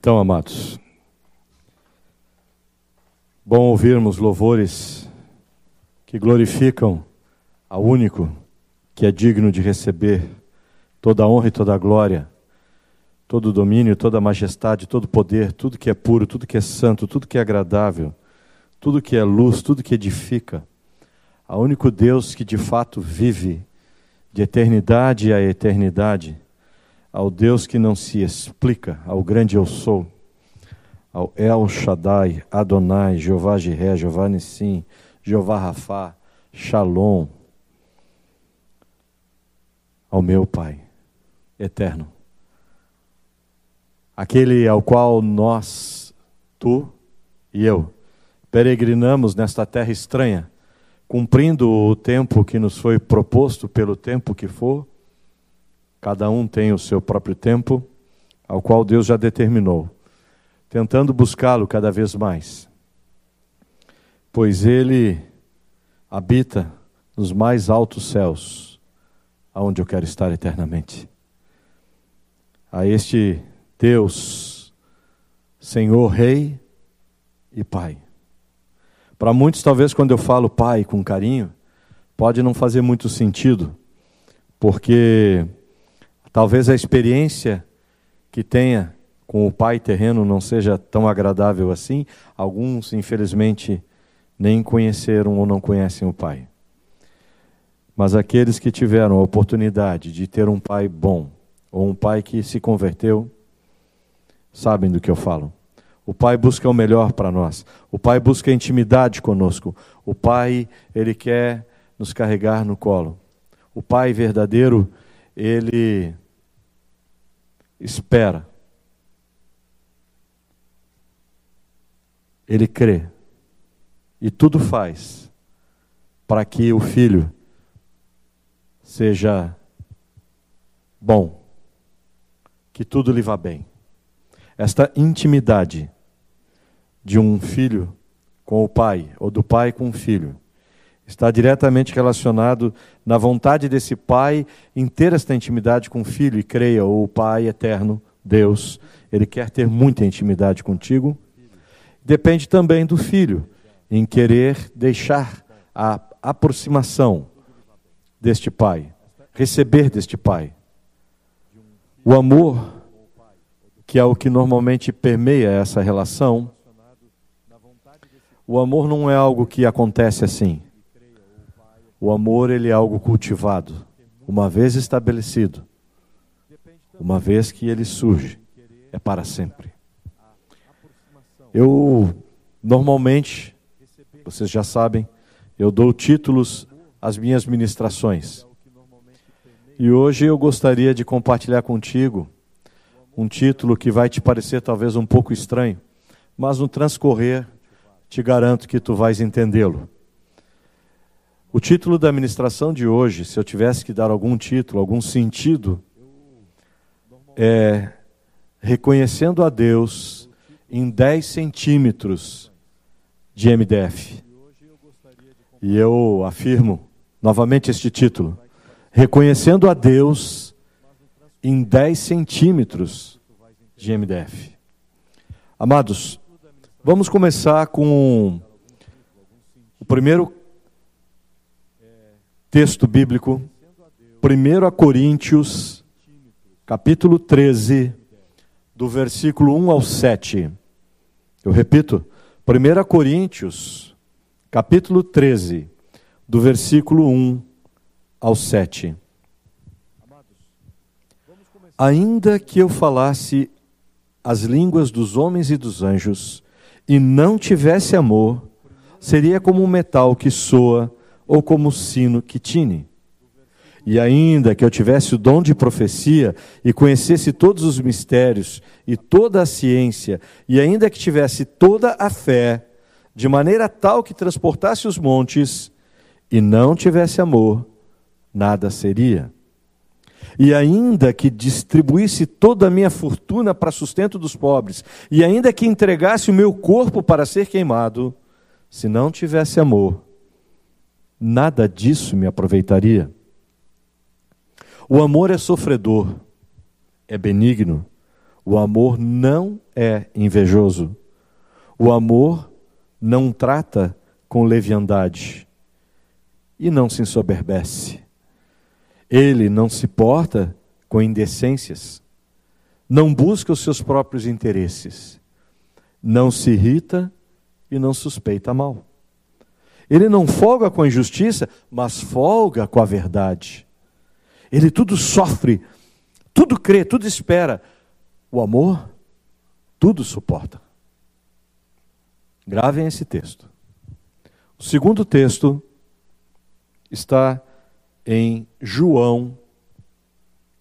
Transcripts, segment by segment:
Então, amados, bom ouvirmos louvores que glorificam ao único que é digno de receber toda a honra e toda a glória, todo o domínio, toda a majestade, todo o poder, tudo que é puro, tudo que é santo, tudo que é agradável, tudo que é luz, tudo que edifica. Ao único Deus que de fato vive de eternidade a eternidade ao Deus que não se explica, ao grande eu sou, ao El Shaddai, Adonai, Jeová Jiré, Jeová Nissim, Jeová Rafá, Shalom, ao meu Pai eterno. Aquele ao qual nós, tu e eu, peregrinamos nesta terra estranha, cumprindo o tempo que nos foi proposto pelo tempo que for, Cada um tem o seu próprio tempo, ao qual Deus já determinou, tentando buscá-lo cada vez mais. Pois ele habita nos mais altos céus, aonde eu quero estar eternamente. A este Deus, Senhor, Rei e Pai. Para muitos, talvez, quando eu falo Pai com carinho, pode não fazer muito sentido, porque Talvez a experiência que tenha com o pai terreno não seja tão agradável assim. Alguns, infelizmente, nem conheceram ou não conhecem o pai. Mas aqueles que tiveram a oportunidade de ter um pai bom, ou um pai que se converteu, sabem do que eu falo. O pai busca o melhor para nós. O pai busca intimidade conosco. O pai, ele quer nos carregar no colo. O pai verdadeiro, ele espera. Ele crê. E tudo faz para que o filho seja bom, que tudo lhe vá bem. Esta intimidade de um filho com o pai, ou do pai com o filho, está diretamente relacionado na vontade desse pai em ter esta intimidade com o filho e creia, o pai eterno, Deus, ele quer ter muita intimidade contigo. Depende também do filho em querer deixar a aproximação deste pai, receber deste pai. O amor, que é o que normalmente permeia essa relação, o amor não é algo que acontece assim. O amor ele é algo cultivado, uma vez estabelecido, uma vez que ele surge, é para sempre. Eu normalmente, vocês já sabem, eu dou títulos às minhas ministrações. E hoje eu gostaria de compartilhar contigo um título que vai te parecer talvez um pouco estranho, mas no transcorrer te garanto que tu vais entendê-lo. O título da ministração de hoje, se eu tivesse que dar algum título, algum sentido, é Reconhecendo a Deus em 10 centímetros de MDF. E eu afirmo novamente este título: Reconhecendo a Deus em 10 centímetros de MDF. Amados, vamos começar com o primeiro texto bíblico, 1 Coríntios, capítulo 13, do versículo 1 ao 7. Eu repito, 1 Coríntios, capítulo 13, do versículo 1 ao 7. Ainda que eu falasse as línguas dos homens e dos anjos, e não tivesse amor, seria como um metal que soa ou como sino que tine. E ainda que eu tivesse o dom de profecia e conhecesse todos os mistérios e toda a ciência, e ainda que tivesse toda a fé, de maneira tal que transportasse os montes, e não tivesse amor, nada seria. E ainda que distribuísse toda a minha fortuna para sustento dos pobres, e ainda que entregasse o meu corpo para ser queimado, se não tivesse amor, nada disso me aproveitaria. O amor é sofredor, é benigno. O amor não é invejoso. O amor não trata com leviandade e não se ensoberbece. Ele não se porta com indecências, não busca os seus próprios interesses, não se irrita e não suspeita mal. Ele não folga com a injustiça, mas folga com a verdade. Ele tudo sofre, tudo crê, tudo espera. O amor, tudo suporta. Gravem esse texto. O segundo texto está em João,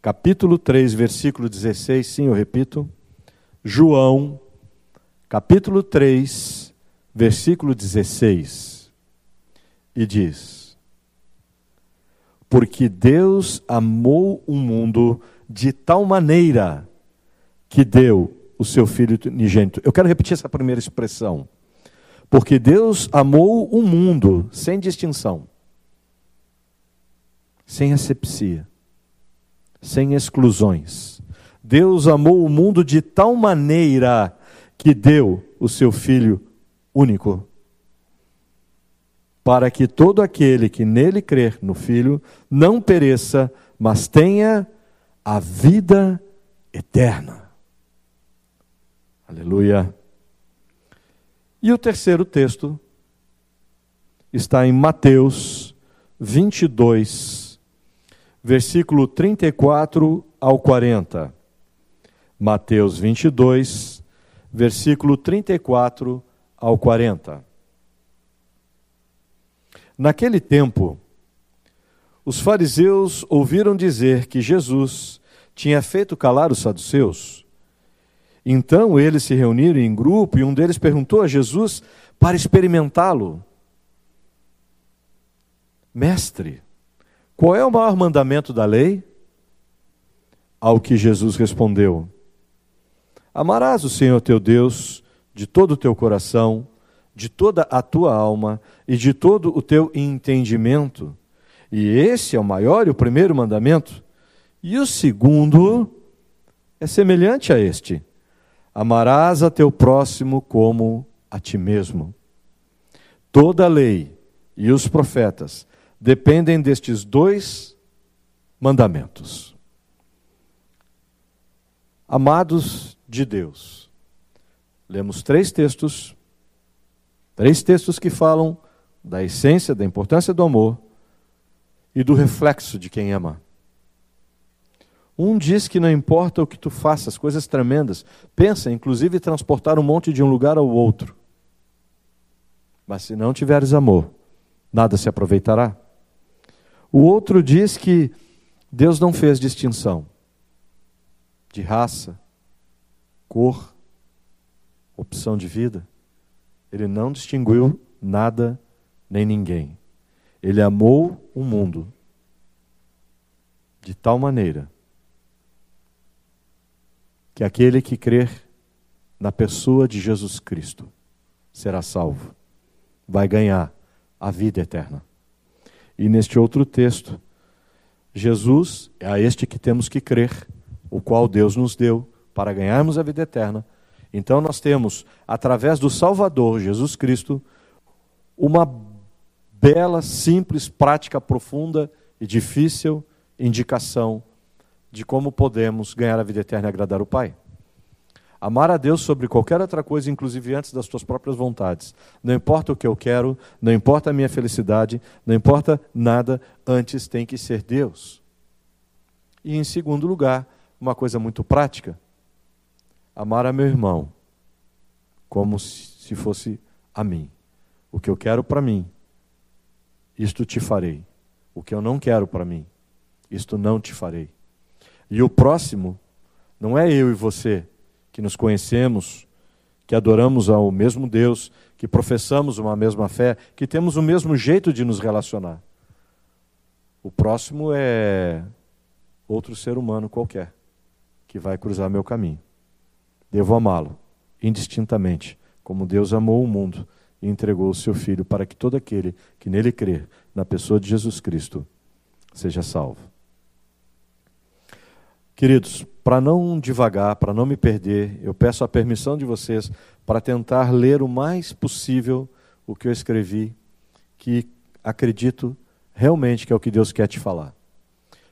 capítulo 3, versículo 16. Sim, eu repito. João, capítulo 3, versículo 16. E diz: Porque Deus amou o mundo de tal maneira que deu o seu Filho unigênito. Eu quero repetir essa primeira expressão. Porque Deus amou o mundo sem distinção, sem asepsia, sem exclusões. Deus amou o mundo de tal maneira que deu o seu Filho único, para que todo aquele que nele crer no Filho não pereça, mas tenha a vida eterna. Aleluia. E o terceiro texto está em Mateus 22, versículo 34 ao 40. Mateus 22, versículo 34 ao 40. Naquele tempo, os fariseus ouviram dizer que Jesus tinha feito calar os saduceus. Então eles se reuniram em grupo e um deles perguntou a Jesus para experimentá-lo: Mestre, qual é o maior mandamento da lei? Ao que Jesus respondeu: Amarás o Senhor teu Deus de todo o teu coração, de toda a tua alma e de todo o teu entendimento. E esse é o maior e o primeiro mandamento. E o segundo é semelhante a este: Amarás a teu próximo como a ti mesmo. Toda a lei e os profetas dependem destes dois mandamentos. Amados de Deus, lemos três textos, três textos que falam da essência, da importância do amor e do reflexo de quem ama. Um diz que não importa o que tu faças, coisas tremendas. Pensa, inclusive, transportar um monte de um lugar ao outro. Mas se não tiveres amor, nada se aproveitará. O outro diz que Deus não fez distinção de raça, cor, opção de vida. Ele não distinguiu nada nem ninguém. Ele amou o mundo de tal maneira que aquele que crer na pessoa de Jesus Cristo será salvo, vai ganhar a vida eterna. E neste outro texto, Jesus é a este que temos que crer, o qual Deus nos deu para ganharmos a vida eterna. Então nós temos, através do Salvador Jesus Cristo, uma bela, simples, prática, profunda e difícil indicação de como podemos ganhar a vida eterna e agradar o Pai. Amar a Deus sobre qualquer outra coisa, inclusive antes das tuas próprias vontades. Não importa o que eu quero, não importa a minha felicidade, não importa nada, antes tem que ser Deus. E em segundo lugar, uma coisa muito prática: amar a meu irmão como se fosse a mim. O que eu quero para mim, isto te farei. O que eu não quero para mim, isto não te farei. E o próximo não é eu e você que nos conhecemos, que adoramos ao mesmo Deus, que professamos uma mesma fé, que temos o mesmo jeito de nos relacionar. O próximo é outro ser humano qualquer que vai cruzar meu caminho. Devo amá-lo indistintamente, como Deus amou o mundo e entregou o seu Filho para que todo aquele que nele crer, na pessoa de Jesus Cristo, seja salvo. Queridos, para não devagar, para não me perder, eu peço a permissão de vocês para tentar ler o mais possível o que eu escrevi, que acredito realmente que é o que Deus quer te falar.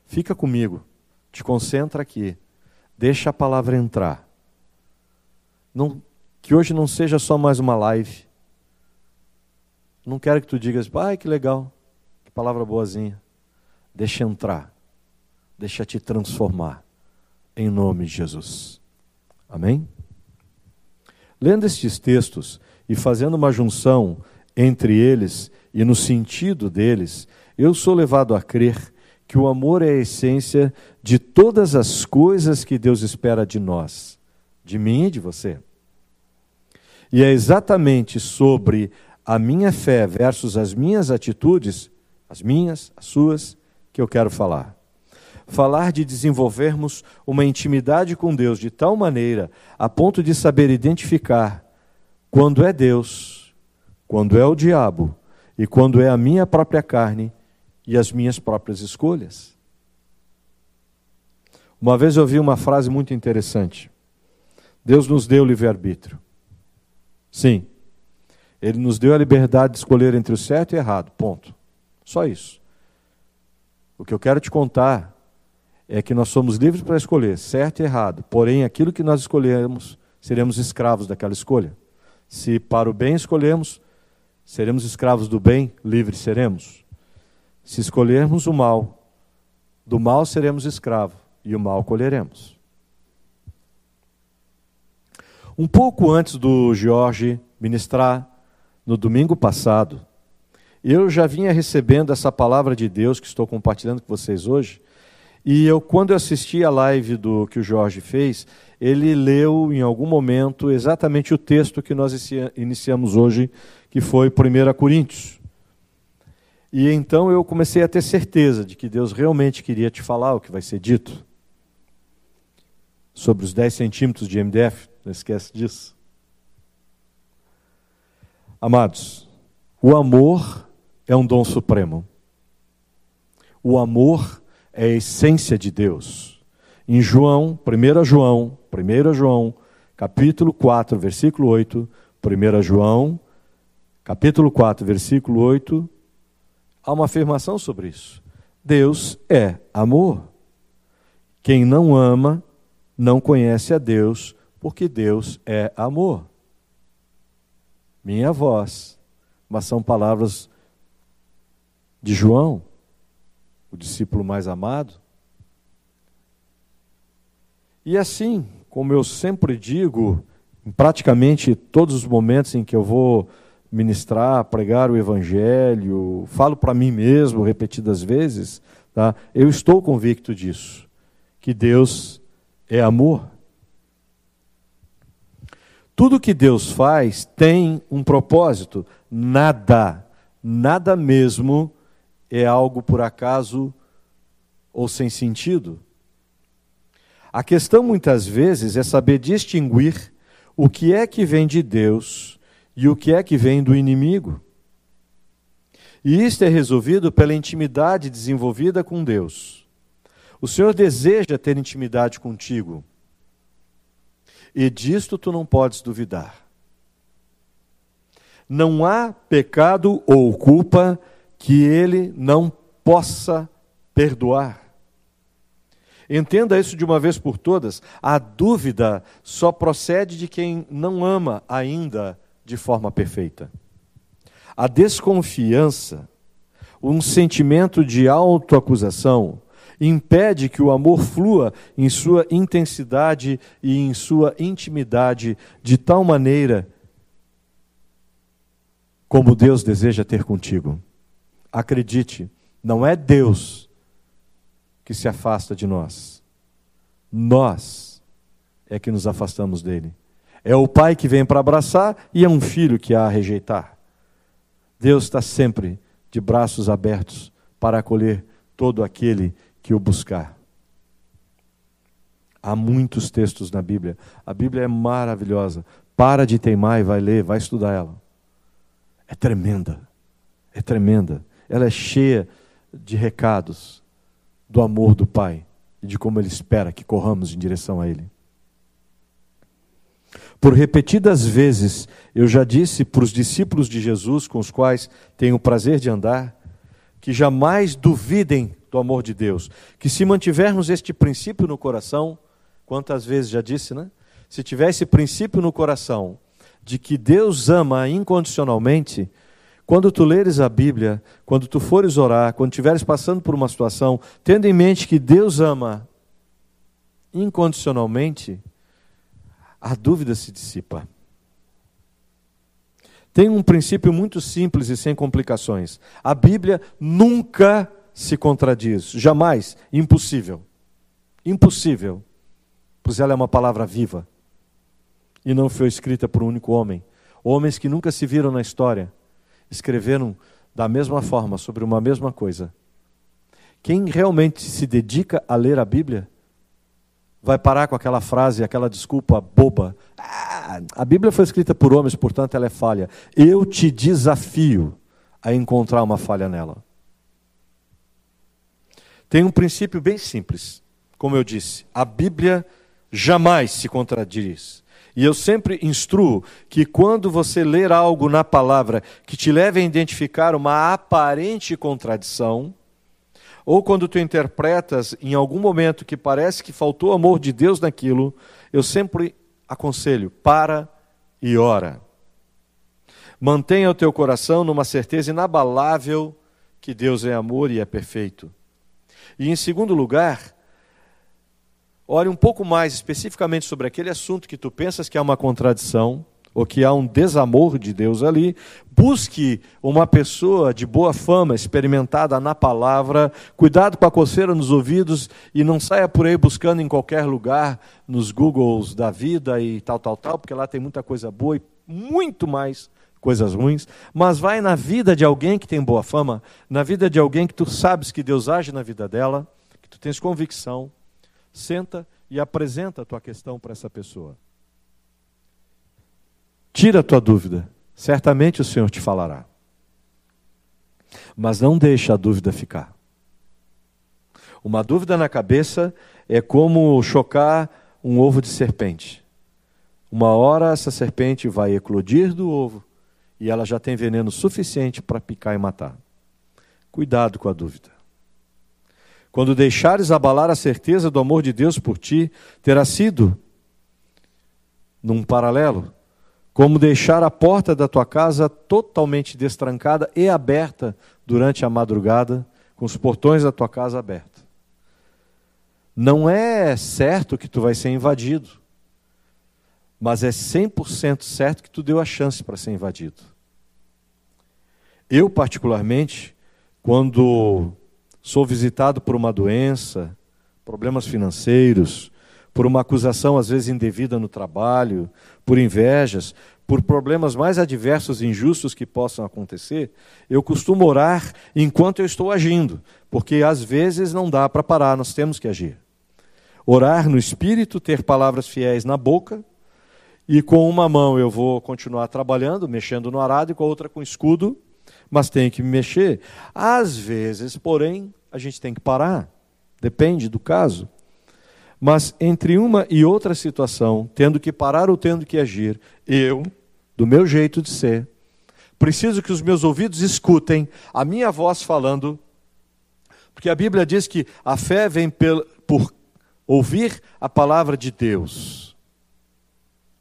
Fica comigo, te concentra aqui, deixa a palavra entrar. Não, que hoje não seja só mais uma live. Não quero que tu digas, ai que legal, que palavra boazinha. Deixa entrar, deixa te transformar em nome de Jesus. Amém? Lendo estes textos e fazendo uma junção entre eles e no sentido deles, eu sou levado a crer que o amor é a essência de todas as coisas que Deus espera de nós, de mim e de você. E é exatamente sobre a minha fé versus as minhas atitudes, as minhas, as suas, que eu quero falar falar de desenvolvermos uma intimidade com Deus de tal maneira a ponto de saber identificar quando é Deus, quando é o diabo e quando é a minha própria carne e as minhas próprias escolhas. Uma vez eu ouvi uma frase muito interessante. Deus nos deu livre-arbítrio. Sim. Ele nos deu a liberdade de escolher entre o certo e o errado. Ponto. Só isso. O que eu quero te contar é que nós somos livres para escolher certo e errado, porém aquilo que nós escolhemos, seremos escravos daquela escolha. Se para o bem escolhermos, seremos escravos do bem, livres seremos. Se escolhermos o mal, do mal seremos escravos e o mal colheremos. Um pouco antes do Jorge ministrar no domingo passado, eu já vinha recebendo essa palavra de Deus que estou compartilhando com vocês hoje, e eu, quando eu assisti a live do que o Jorge fez, ele leu em algum momento exatamente o texto que nós iniciamos hoje, que foi 1 Coríntios. E então eu comecei a ter certeza de que Deus realmente queria te falar o que vai ser dito. Sobre os 10 centímetros de MDF, não esquece disso. Amados, o amor é um dom supremo. O amor é a essência de Deus. Em João, 1 João, 1 João, capítulo 4, versículo 8, 1 João, capítulo 4, versículo 8, há uma afirmação sobre isso. Deus é amor. Quem não ama não conhece a Deus, porque Deus é amor. Minha voz, mas são palavras de João o discípulo mais amado. E assim, como eu sempre digo, em praticamente todos os momentos em que eu vou ministrar, pregar o Evangelho, falo para mim mesmo repetidas vezes, tá? eu estou convicto disso, que Deus é amor. Tudo que Deus faz tem um propósito, nada, nada mesmo é algo por acaso ou sem sentido. A questão muitas vezes é saber distinguir o que é que vem de Deus e o que é que vem do inimigo. E isto é resolvido pela intimidade desenvolvida com Deus. O Senhor deseja ter intimidade contigo. E disto tu não podes duvidar. Não há pecado ou culpa que ele não possa perdoar. Entenda isso de uma vez por todas: a dúvida só procede de quem não ama ainda de forma perfeita. A desconfiança, um sentimento de autoacusação, impede que o amor flua em sua intensidade e em sua intimidade de tal maneira como Deus deseja ter contigo. Acredite, não é Deus que se afasta de nós. Nós é que nos afastamos dele. É o pai que vem para abraçar e é um filho que há a rejeitar. Deus está sempre de braços abertos para acolher todo aquele que o buscar. Há muitos textos na Bíblia. A Bíblia é maravilhosa. Para de teimar e vai ler, vai estudar ela. É tremenda. É tremenda ela é cheia de recados do amor do Pai e de como Ele espera que corramos em direção a Ele. Por repetidas vezes, eu já disse para os discípulos de Jesus, com os quais tenho o prazer de andar, que jamais duvidem do amor de Deus, que se mantivermos este princípio no coração, quantas vezes já disse, né? Se tiver esse princípio no coração de que Deus ama incondicionalmente, quando tu leres a Bíblia, quando tu fores orar, quando estiveres passando por uma situação, tendo em mente que Deus ama incondicionalmente, a dúvida se dissipa. Tem um princípio muito simples e sem complicações. A Bíblia nunca se contradiz, jamais, impossível. Impossível, pois ela é uma palavra viva e não foi escrita por um único homem. Homens que nunca se viram na história escreveram da mesma forma sobre uma mesma coisa. Quem realmente se dedica a ler a Bíblia vai parar com aquela frase, aquela desculpa boba. Ah, a Bíblia foi escrita por homens, portanto ela é falha. Eu te desafio a encontrar uma falha nela. Tem um princípio bem simples, como eu disse: a Bíblia jamais se contradiz. E eu sempre instruo que quando você ler algo na palavra que te leve a identificar uma aparente contradição, ou quando tu interpretas em algum momento que parece que faltou amor de Deus naquilo, eu sempre aconselho, para e ora. Mantenha o teu coração numa certeza inabalável que Deus é amor e é perfeito. E em segundo lugar, ore um pouco mais especificamente sobre aquele assunto que tu pensas que há uma contradição ou que há um desamor de Deus ali, busque uma pessoa de boa fama, experimentada na palavra, cuidado com a coceira nos ouvidos e não saia por aí buscando em qualquer lugar, nos Googles da vida e tal, tal, tal, porque lá tem muita coisa boa e muito mais coisas ruins, mas vai na vida de alguém que tem boa fama, na vida de alguém que tu sabes que Deus age na vida dela, que tu tens convicção, senta e apresenta a tua questão para essa pessoa. Tira a tua dúvida, certamente o Senhor te falará. Mas não deixa a dúvida ficar. Uma dúvida na cabeça é como chocar um ovo de serpente. Uma hora essa serpente vai eclodir do ovo e ela já tem veneno suficiente para picar e matar. Cuidado com a dúvida. Quando deixares abalar a certeza do amor de Deus por ti, terá sido, num paralelo, como deixar a porta da tua casa totalmente destrancada e aberta durante a madrugada, com os portões da tua casa abertos. Não é certo que tu vai ser invadido, mas é 100% certo que tu deu a chance para ser invadido. Eu, particularmente, quando sou visitado por uma doença, problemas financeiros, por uma acusação às vezes indevida no trabalho, por invejas, por problemas mais adversos e injustos que possam acontecer, eu costumo orar enquanto eu estou agindo, porque às vezes não dá para parar, nós temos que agir. Orar no espírito, ter palavras fiéis na boca, e com uma mão eu vou continuar trabalhando, mexendo no arado, e com a outra com escudo, mas tenho que me mexer. Às vezes, porém, a gente tem que parar, depende do caso. Mas entre uma e outra situação, tendo que parar ou tendo que agir, eu, do meu jeito de ser, preciso que os meus ouvidos escutem a minha voz falando, porque a Bíblia diz que a fé vem por ouvir a palavra de Deus.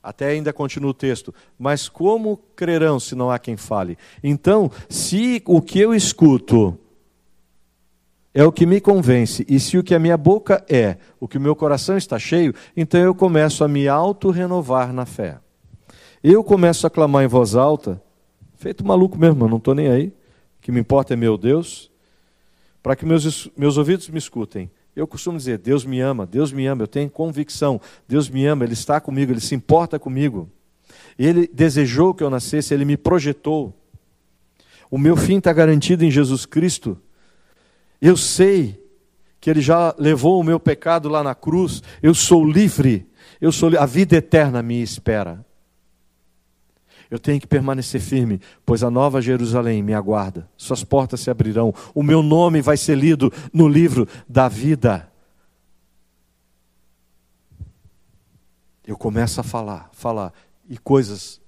Até ainda continua o texto. Mas como crerão se não há quem fale? Então, se o que eu escuto é o que me convence. E se o que a minha boca é, o que o meu coração está cheio, então eu começo a me auto-renovar na fé. Eu começo a clamar em voz alta, feito maluco mesmo, eu não estou nem aí. O que me importa é meu Deus, para que meus, meus ouvidos me escutem. Eu costumo dizer: Deus me ama, Deus me ama, eu tenho convicção, Deus me ama, Ele está comigo, Ele se importa comigo. Ele desejou que eu nascesse, Ele me projetou. O meu fim está garantido em Jesus Cristo. Eu sei que Ele já levou o meu pecado lá na cruz. Eu sou livre. Eu sou a vida eterna me espera. Eu tenho que permanecer firme, pois a nova Jerusalém me aguarda. Suas portas se abrirão. O meu nome vai ser lido no livro da vida. Eu começo a falar, falar, e coisas,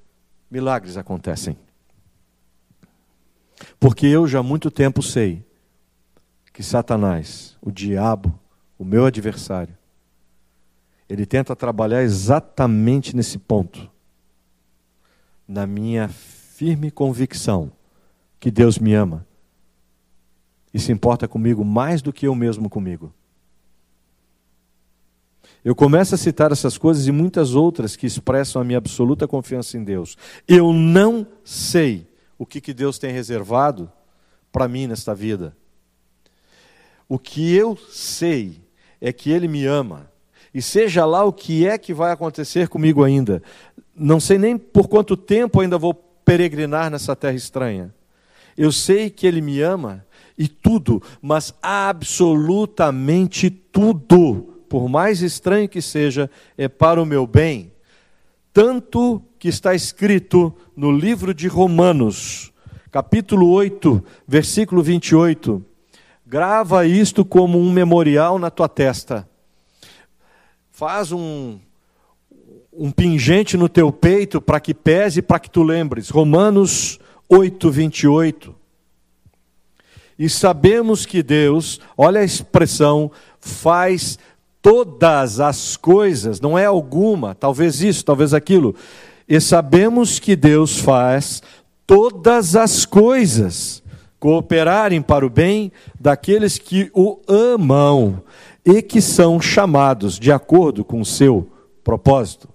milagres acontecem. Porque eu já há muito tempo sei que Satanás, o diabo, o meu adversário, ele tenta trabalhar exatamente nesse ponto na minha firme convicção que Deus me ama e se importa comigo mais do que eu mesmo comigo. Eu começo a citar essas coisas e muitas outras que expressam a minha absoluta confiança em Deus. Eu não sei o que, que Deus tem reservado para mim nesta vida. O que eu sei é que Ele me ama. E seja lá o que é que vai acontecer comigo ainda, não sei nem por quanto tempo ainda vou peregrinar nessa terra estranha. Eu sei que Ele me ama e tudo, mas absolutamente tudo, por mais estranho que seja, é para o meu bem. Tanto que está escrito no livro de Romanos, capítulo 8, versículo 28. Grava isto como um memorial na tua testa. Faz um, um pingente no teu peito para que pese, para que tu lembres. Romanos 8, 28. E sabemos que Deus, olha a expressão, faz todas as coisas, não é alguma, talvez isso, talvez aquilo. E sabemos que Deus faz todas as coisas cooperarem para o bem daqueles que o amam e que são chamados de acordo com o seu propósito.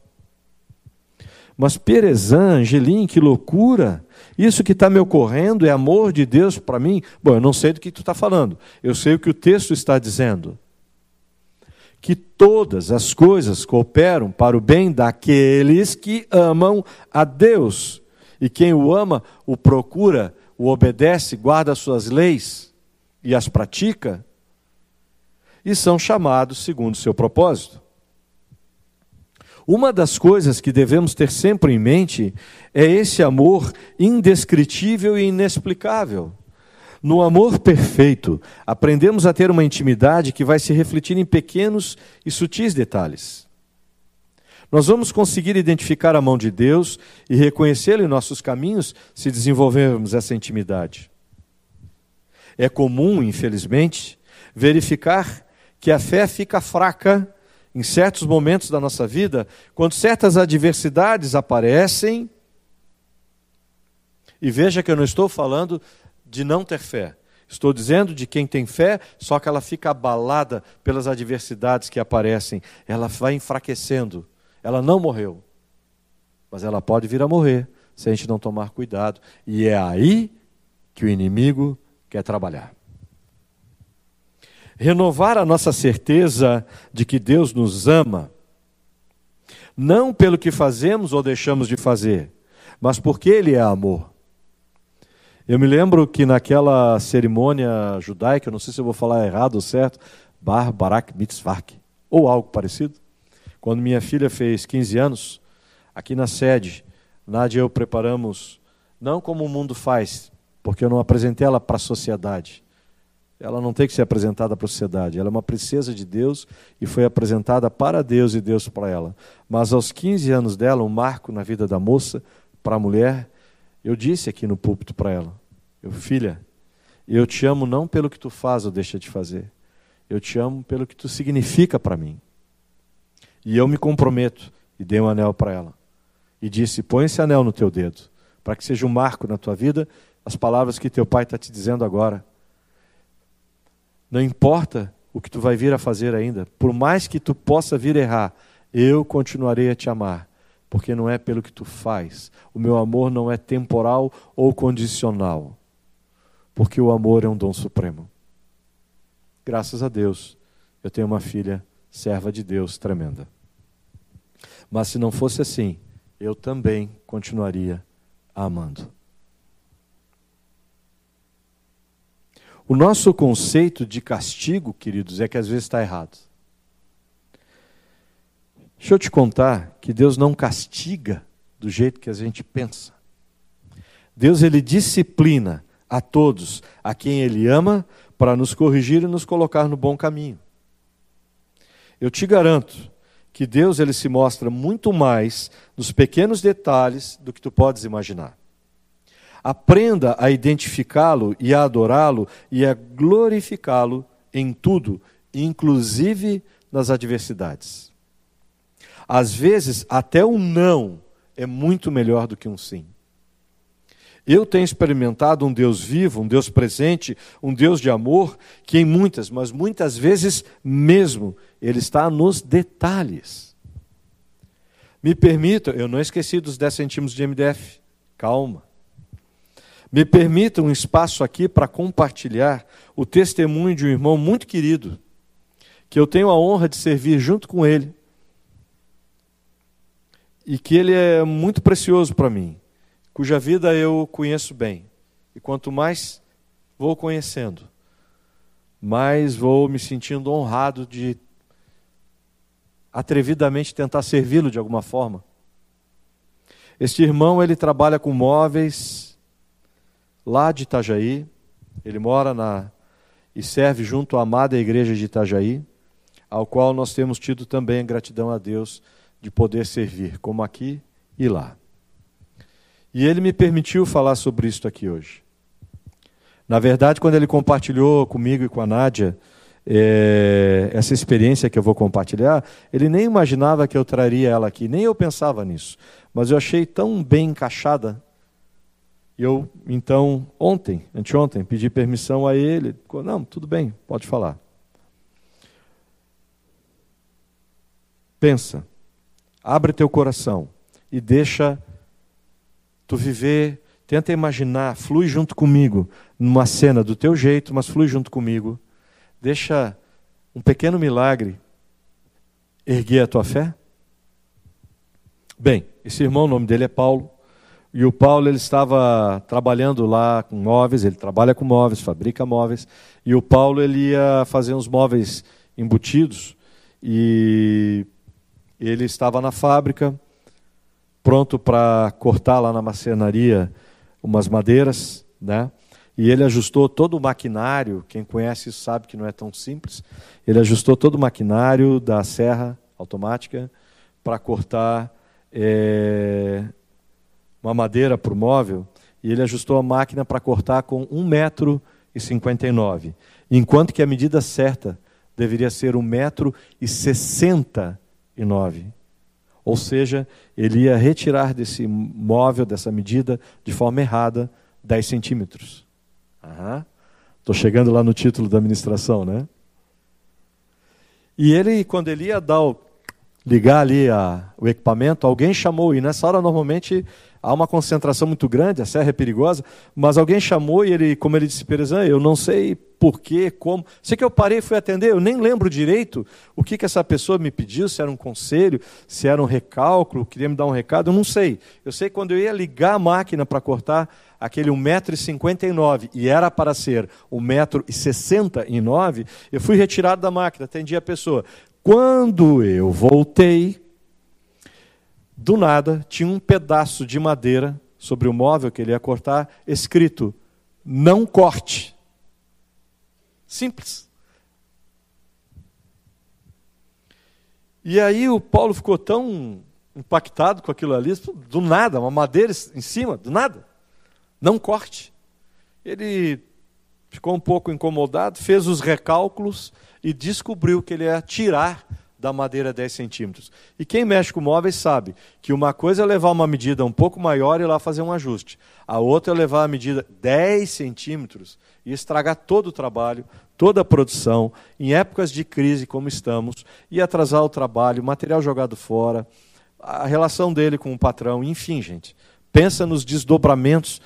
Mas Perezan, Angelim, que loucura! Isso que está me ocorrendo é amor de Deus para mim? Bom, eu não sei do que tu está falando, eu sei o que o texto está dizendo. Que todas as coisas cooperam para o bem daqueles que amam a Deus. E quem o ama, o procura, o obedece, guarda as suas leis e as pratica, e são chamados segundo o seu propósito. Uma das coisas que devemos ter sempre em mente é esse amor indescritível e inexplicável. No amor perfeito, aprendemos a ter uma intimidade que vai se refletir em pequenos e sutis detalhes. Nós vamos conseguir identificar a mão de Deus e reconhecê-lo em nossos caminhos se desenvolvermos essa intimidade. É comum, infelizmente, verificar que a fé fica fraca em certos momentos da nossa vida, quando certas adversidades aparecem, e veja que eu não estou falando de não ter fé. Estou dizendo de quem tem fé, só que ela fica abalada pelas adversidades que aparecem. Ela vai enfraquecendo. Ela não morreu. Mas ela pode vir a morrer se a gente não tomar cuidado. E é aí que o inimigo quer trabalhar renovar a nossa certeza de que Deus nos ama, não pelo que fazemos ou deixamos de fazer, mas porque Ele é amor. Eu me lembro que naquela cerimônia judaica, não sei se eu vou falar errado ou certo, Bar Barak Mitzvah, ou algo parecido, quando minha filha fez 15 anos, aqui na sede, Nádia e eu preparamos, não como o mundo faz, porque eu não apresentei ela para a sociedade, ela não tem que ser apresentada para a sociedade. Ela é uma princesa de Deus e foi apresentada para Deus e Deus para ela. Mas aos 15 anos dela, um marco na vida da moça, para a mulher, eu disse aqui no púlpito para ela: eu, Filha, eu te amo não pelo que tu faz ou deixa de fazer. Eu te amo pelo que tu significa para mim. E eu me comprometo e dei um anel para ela. E disse: Põe esse anel no teu dedo, para que seja um marco na tua vida, as palavras que teu pai está te dizendo agora. Não importa o que tu vai vir a fazer ainda, por mais que tu possa vir errar, eu continuarei a te amar, porque não é pelo que tu faz. O meu amor não é temporal ou condicional, porque o amor é um dom supremo. Graças a Deus, eu tenho uma filha serva de Deus tremenda. Mas se não fosse assim, eu também continuaria amando. O nosso conceito de castigo, queridos, é que às vezes está errado. Deixa eu te contar que Deus não castiga do jeito que a gente pensa. Deus ele disciplina a todos a quem ele ama para nos corrigir e nos colocar no bom caminho. Eu te garanto que Deus ele se mostra muito mais nos pequenos detalhes do que tu podes imaginar. Aprenda a identificá-lo e a adorá-lo e a glorificá-lo em tudo, inclusive nas adversidades. Às vezes, até um não é muito melhor do que um sim. Eu tenho experimentado um Deus vivo, um Deus presente, um Deus de amor, que em muitas, mas muitas vezes mesmo, Ele está nos detalhes. Me permita, eu não esqueci dos 10 centímetros de MDF, calma. Me permita um espaço aqui para compartilhar o testemunho de um irmão muito querido, que eu tenho a honra de servir junto com ele, e que ele é muito precioso para mim cuja vida eu conheço bem. E quanto mais vou conhecendo, mais vou me sentindo honrado de atrevidamente tentar servi-lo de alguma forma. Este irmão, ele trabalha com móveis lá de Itajaí. Ele mora na e serve junto à amada igreja de Itajaí, ao qual nós temos tido também gratidão a Deus de poder servir, como aqui e lá. E ele me permitiu falar sobre isso aqui hoje. Na verdade, quando ele compartilhou comigo e com a Nádia é, essa experiência que eu vou compartilhar, ele nem imaginava que eu traria ela aqui, nem eu pensava nisso. Mas eu achei tão bem encaixada. Eu, então, ontem, anteontem, pedi permissão a ele. Não, tudo bem, pode falar. Pensa, abre teu coração e deixa tu viver, tenta imaginar, flui junto comigo numa cena do teu jeito, mas flui junto comigo. Deixa um pequeno milagre erguer a tua fé. Bem, esse irmão, o nome dele é Paulo. E o Paulo ele estava trabalhando lá com móveis, ele trabalha com móveis, fabrica móveis. E o Paulo ele ia fazer uns móveis embutidos e ele estava na fábrica pronto para cortar lá na marcenaria umas madeiras, né? E ele ajustou todo o maquinário, quem conhece sabe que não é tão simples. Ele ajustou todo o maquinário da serra automática para cortar é, uma madeira para o móvel. E ele ajustou a máquina para cortar com 1,59 metro e 59, enquanto que a medida certa deveria ser 1,69 metro e 69. Ou seja, ele ia retirar desse móvel, dessa medida, de forma errada, 10 centímetros. Estou chegando lá no título da administração, né? E ele, quando ele ia dar o, ligar ali a, o equipamento, alguém chamou, e nessa hora normalmente há uma concentração muito grande, a serra é perigosa, mas alguém chamou e ele, como ele disse, Perezan, eu não sei porquê, como. Sei que eu parei e fui atender, eu nem lembro direito o que, que essa pessoa me pediu, se era um conselho, se era um recálculo, queria me dar um recado, eu não sei. Eu sei que quando eu ia ligar a máquina para cortar aquele 1,59m e era para ser 1,69m, eu fui retirado da máquina, atendi a pessoa. Quando eu voltei, do nada, tinha um pedaço de madeira sobre o móvel que ele ia cortar, escrito: não corte. Simples. E aí o Paulo ficou tão impactado com aquilo ali, do nada, uma madeira em cima, do nada. Não corte. Ele ficou um pouco incomodado, fez os recálculos e descobriu que ele ia tirar da madeira 10 centímetros. E quem mexe com móveis sabe que uma coisa é levar uma medida um pouco maior e lá fazer um ajuste. A outra é levar a medida 10 centímetros e estragar todo o trabalho, toda a produção, em épocas de crise como estamos, e atrasar o trabalho, material jogado fora, a relação dele com o patrão, enfim, gente. Pensa nos desdobramentos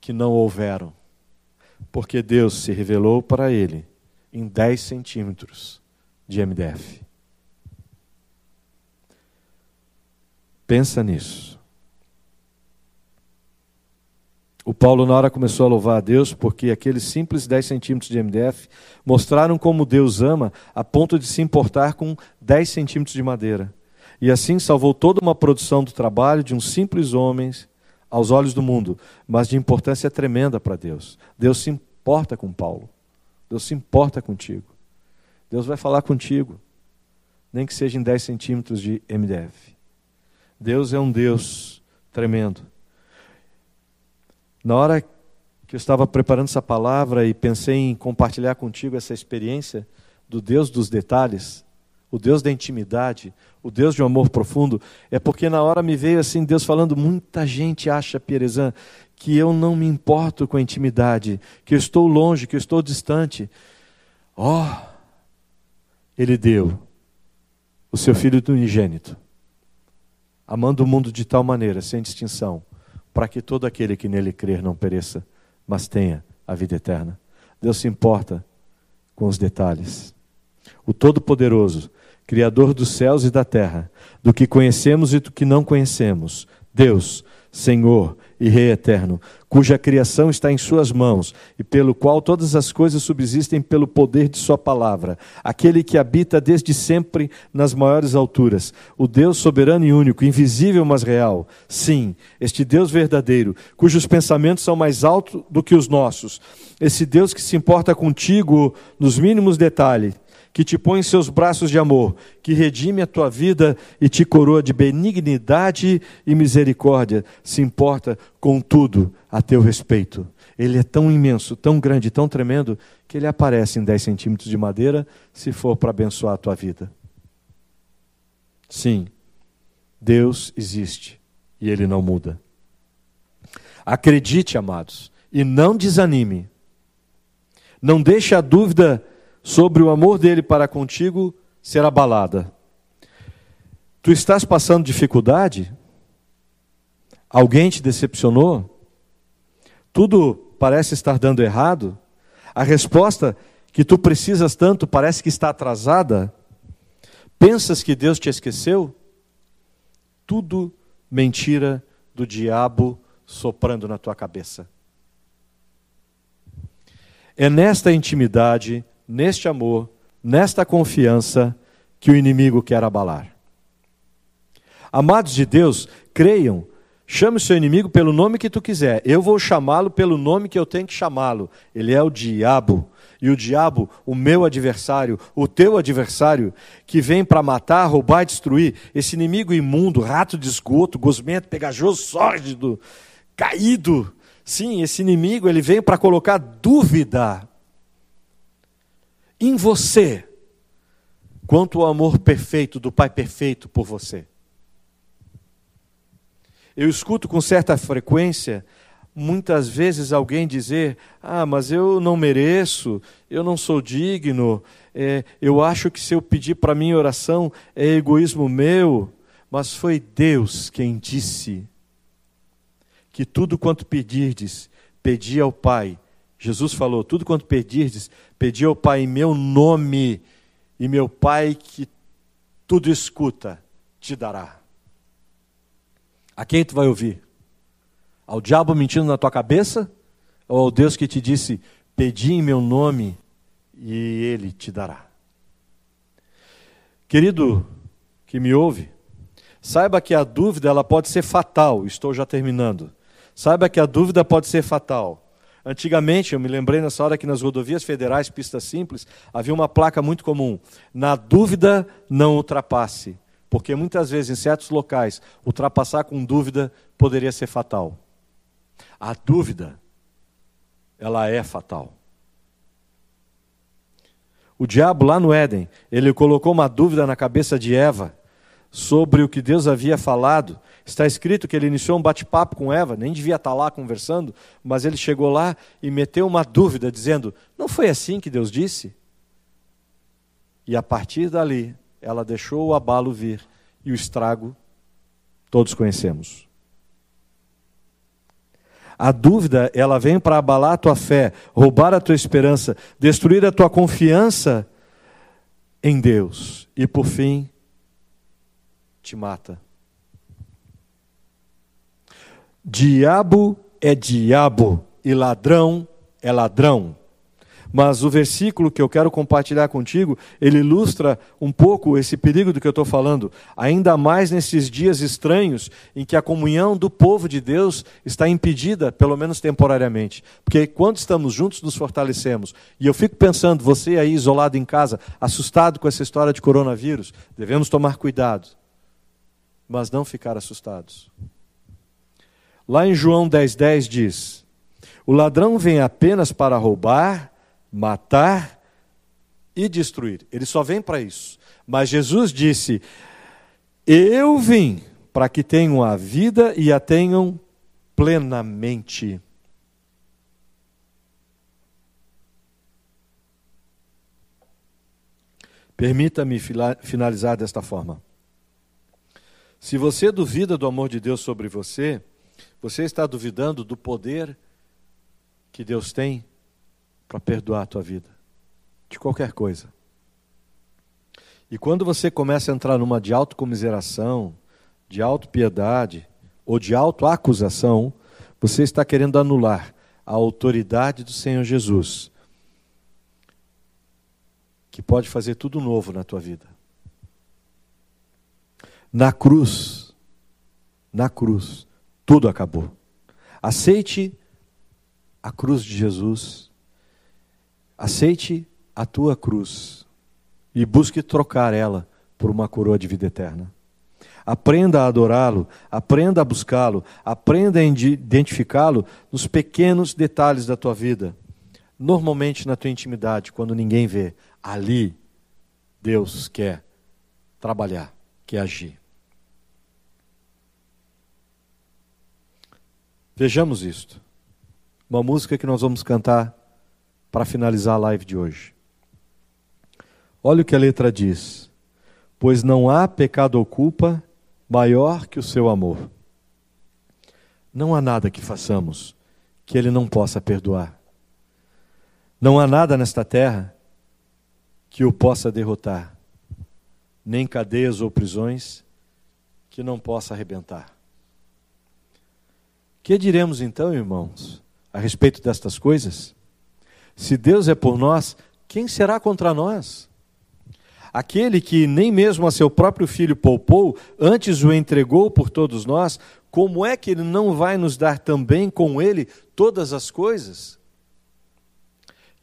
que não houveram. Porque Deus se revelou para ele em 10 centímetros de MDF. Pensa nisso. O Paulo, na hora, começou a louvar a Deus porque aqueles simples 10 centímetros de MDF mostraram como Deus ama a ponto de se importar com 10 centímetros de madeira. E assim salvou toda uma produção do trabalho de uns simples homens aos olhos do mundo, mas de importância tremenda para Deus. Deus se importa com Paulo. Deus se importa contigo. Deus vai falar contigo. nem que seja em 10 centímetros de MDF. Deus é um Deus tremendo. Na hora que eu estava preparando essa palavra e pensei em compartilhar contigo essa experiência do Deus dos detalhes, o Deus da intimidade, o Deus de um amor profundo, é porque na hora me veio assim Deus falando, muita gente acha, Pierezan, que eu não me importo com a intimidade, que eu estou longe, que eu estou distante. Ó, oh, ele deu o seu filho do unigênito, amando o mundo de tal maneira, sem distinção, para que todo aquele que nele crer não pereça, mas tenha a vida eterna. Deus se importa com os detalhes. O Todo-Poderoso, Criador dos céus e da terra, do que conhecemos e do que não conhecemos, Deus, Senhor e Rei eterno, cuja criação está em Suas mãos e pelo qual todas as coisas subsistem pelo poder de Sua palavra, aquele que habita desde sempre nas maiores alturas, o Deus soberano e único, invisível mas real. Sim, este Deus verdadeiro, cujos pensamentos são mais altos do que os nossos, esse Deus que se importa contigo nos mínimos detalhes que te põe em seus braços de amor, que redime a tua vida e te coroa de benignidade e misericórdia, se importa com tudo a teu respeito. Ele é tão imenso, tão grande, tão tremendo, que ele aparece em 10 centímetros de madeira se for para abençoar a tua vida. Sim, Deus existe e ele não muda. Acredite, amados, e não desanime. Não deixe a dúvida sobre o amor dele para contigo ser abalada. Tu estás passando dificuldade? Alguém te decepcionou? Tudo parece estar dando errado? A resposta que tu precisas tanto parece que está atrasada? Pensas que Deus te esqueceu? Tudo mentira do diabo soprando na tua cabeça. É nesta intimidade neste amor, nesta confiança que o inimigo quer abalar. Amados de Deus, creiam, chame o seu inimigo pelo nome que tu quiser. Eu vou chamá-lo pelo nome que eu tenho que chamá-lo. Ele é o diabo. E o diabo, o meu adversário, o teu adversário, que vem para matar, roubar e destruir, esse inimigo imundo, rato de esgoto, gosmento, pegajoso, sórdido, caído. Sim, esse inimigo, ele vem para colocar dúvida em você quanto ao amor perfeito do Pai perfeito por você. Eu escuto com certa frequência, muitas vezes, alguém dizer: Ah, mas eu não mereço, eu não sou digno, é, eu acho que se eu pedir para mim oração é egoísmo meu. Mas foi Deus quem disse que tudo quanto pedirdes, pedi ao Pai Jesus falou: Tudo quanto pedirdes, pedi ao Pai em meu nome, e meu Pai que tudo escuta, te dará. A quem tu vai ouvir? Ao diabo mentindo na tua cabeça? Ou ao Deus que te disse: Pedi em meu nome, e ele te dará? Querido que me ouve, saiba que a dúvida ela pode ser fatal. Estou já terminando. Saiba que a dúvida pode ser fatal. Antigamente, eu me lembrei nessa hora que nas rodovias federais, pistas simples, havia uma placa muito comum: na dúvida, não ultrapasse. Porque muitas vezes, em certos locais, ultrapassar com dúvida poderia ser fatal. A dúvida, ela é fatal. O diabo, lá no Éden, ele colocou uma dúvida na cabeça de Eva sobre o que Deus havia falado Está escrito que ele iniciou um bate-papo com Eva, nem devia estar lá conversando, mas ele chegou lá e meteu uma dúvida, dizendo: Não foi assim que Deus disse? E a partir dali, ela deixou o abalo vir e o estrago todos conhecemos. A dúvida, ela vem para abalar a tua fé, roubar a tua esperança, destruir a tua confiança em Deus e, por fim, te mata. Diabo é diabo e ladrão é ladrão. Mas o versículo que eu quero compartilhar contigo, ele ilustra um pouco esse perigo do que eu estou falando, ainda mais nesses dias estranhos em que a comunhão do povo de Deus está impedida, pelo menos temporariamente. Porque quando estamos juntos, nos fortalecemos. E eu fico pensando, você aí isolado em casa, assustado com essa história de coronavírus, devemos tomar cuidado, mas não ficar assustados. Lá em João 10,10 10 diz: O ladrão vem apenas para roubar, matar e destruir. Ele só vem para isso. Mas Jesus disse: Eu vim para que tenham a vida e a tenham plenamente. Permita-me finalizar desta forma. Se você duvida do amor de Deus sobre você, você está duvidando do poder que Deus tem para perdoar a tua vida, de qualquer coisa. E quando você começa a entrar numa de autocomiseração, de autopiedade ou de autoacusação, você está querendo anular a autoridade do Senhor Jesus, que pode fazer tudo novo na tua vida. Na cruz, na cruz, tudo acabou. Aceite a cruz de Jesus Aceite a tua cruz e busque trocar ela por uma coroa de vida eterna. Aprenda a adorá-lo, aprenda a buscá-lo, aprenda a identificá-lo nos pequenos detalhes da tua vida. Normalmente na tua intimidade, quando ninguém vê, ali Deus quer trabalhar, quer agir. Vejamos isto. Uma música que nós vamos cantar para finalizar a live de hoje. Olha o que a letra diz: Pois não há pecado ou culpa maior que o seu amor. Não há nada que façamos que ele não possa perdoar. Não há nada nesta terra que o possa derrotar, nem cadeias ou prisões que não possa arrebentar. Que diremos então, irmãos, a respeito destas coisas? Se Deus é por nós, quem será contra nós? Aquele que nem mesmo a seu próprio filho poupou, antes o entregou por todos nós, como é que ele não vai nos dar também com ele todas as coisas?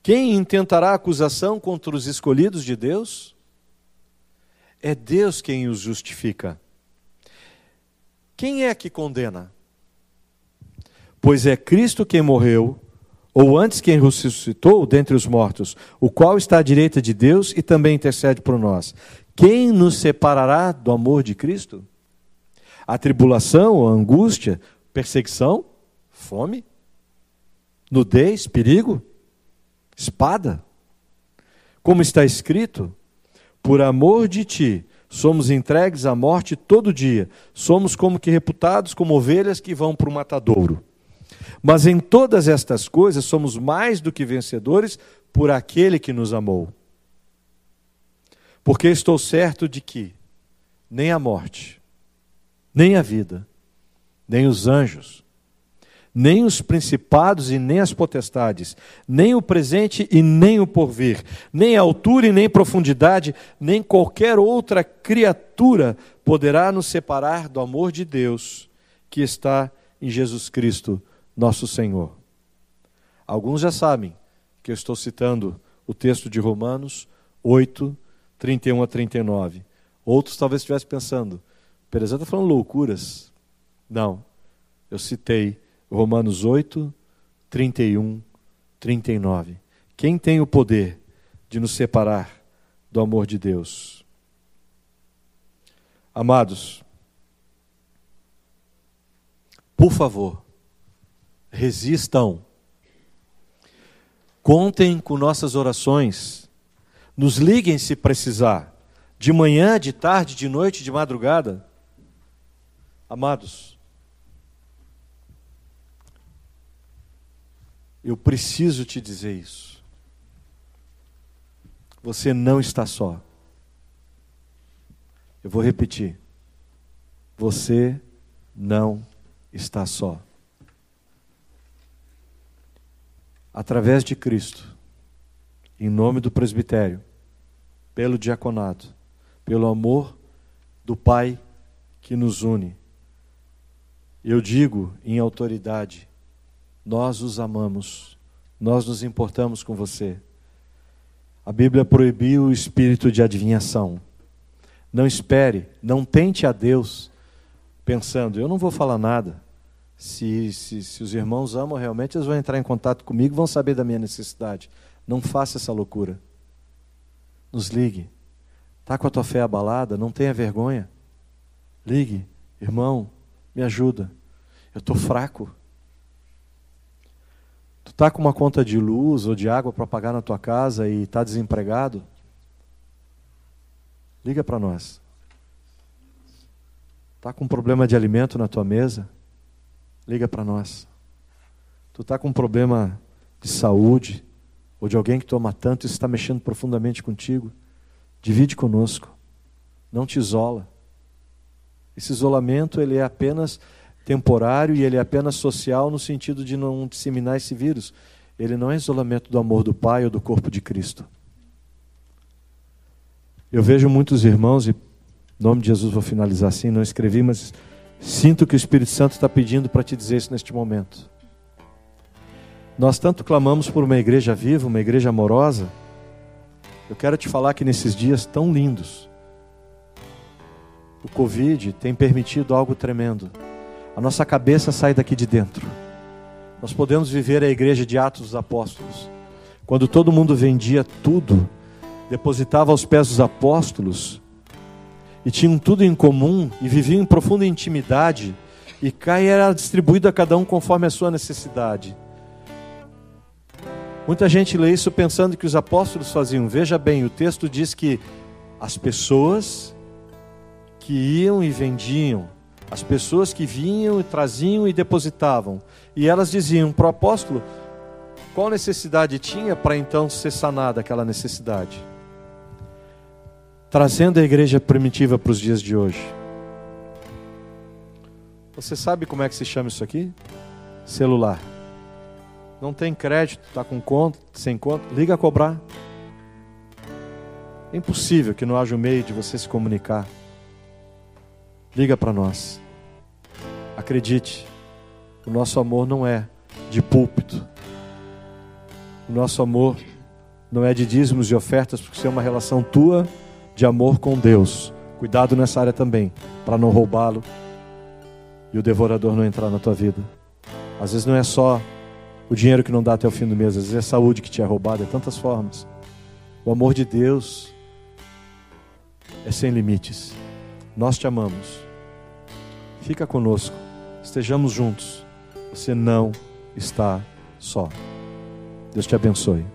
Quem intentará acusação contra os escolhidos de Deus? É Deus quem os justifica. Quem é que condena? Pois é Cristo quem morreu ou antes quem ressuscitou dentre os mortos, o qual está à direita de Deus e também intercede por nós. Quem nos separará do amor de Cristo? A tribulação, a angústia, perseguição, fome, nudez, perigo, espada. Como está escrito, por amor de ti, somos entregues à morte todo dia, somos como que reputados como ovelhas que vão para o matadouro. Mas em todas estas coisas somos mais do que vencedores por aquele que nos amou. Porque estou certo de que nem a morte, nem a vida, nem os anjos, nem os principados e nem as potestades, nem o presente e nem o porvir, nem altura e nem profundidade, nem qualquer outra criatura poderá nos separar do amor de Deus que está em Jesus Cristo, nosso Senhor. Alguns já sabem que eu estou citando o texto de Romanos 8, 31 a 39. Outros talvez estivessem pensando, Perezão está falando loucuras. Não, eu citei Romanos 8, 31, 39. Quem tem o poder de nos separar do amor de Deus? Amados, por favor, resistam. Contem com nossas orações. Nos liguem se precisar. De manhã, de tarde, de noite, de madrugada. Amados, eu preciso te dizer isso. Você não está só. Eu vou repetir. Você não está só. Através de Cristo, em nome do presbitério, pelo diaconado, pelo amor do Pai que nos une. Eu digo em autoridade: nós os amamos, nós nos importamos com você. A Bíblia proibiu o espírito de adivinhação. Não espere, não tente a Deus pensando, eu não vou falar nada. Se, se, se os irmãos amam realmente, eles vão entrar em contato comigo, vão saber da minha necessidade. Não faça essa loucura. Nos ligue. Está com a tua fé abalada? Não tenha vergonha. Ligue, irmão, me ajuda. Eu estou fraco. Tu está com uma conta de luz ou de água para pagar na tua casa e está desempregado? Liga para nós. Está com um problema de alimento na tua mesa? Liga para nós. Tu está com um problema de saúde ou de alguém que toma tanto e está mexendo profundamente contigo? Divide conosco. Não te isola. Esse isolamento ele é apenas temporário e ele é apenas social no sentido de não disseminar esse vírus. Ele não é isolamento do amor do Pai ou do corpo de Cristo. Eu vejo muitos irmãos, e em nome de Jesus vou finalizar assim, não escrevi, mas sinto que o Espírito Santo está pedindo para te dizer isso neste momento. Nós tanto clamamos por uma igreja viva, uma igreja amorosa. Eu quero te falar que nesses dias tão lindos, o Covid tem permitido algo tremendo. A nossa cabeça sai daqui de dentro. Nós podemos viver a igreja de Atos dos Apóstolos, quando todo mundo vendia tudo, depositava aos pés dos apóstolos e tinham tudo em comum e viviam em profunda intimidade e cá era distribuído a cada um conforme a sua necessidade. Muita gente lê isso pensando que os apóstolos faziam. Veja bem, o texto diz que as pessoas que iam e vendiam, as pessoas que vinham e traziam e depositavam. E elas diziam para o apóstolo qual necessidade tinha para então ser sanada aquela necessidade. Trazendo a igreja primitiva para os dias de hoje. Você sabe como é que se chama isso aqui? Celular. Não tem crédito, está com conta, sem conta, liga a cobrar. É impossível que não haja um meio de você se comunicar. Liga para nós. Acredite, o nosso amor não é de púlpito. O nosso amor não é de dízimos e ofertas, porque isso é uma relação tua de amor com Deus. Cuidado nessa área também, para não roubá-lo e o devorador não entrar na tua vida. Às vezes não é só o dinheiro que não dá até o fim do mês, às vezes é a saúde que te é roubada, de tantas formas. O amor de Deus é sem limites. Nós te amamos. Fica conosco. Estejamos juntos. Você não está só. Deus te abençoe.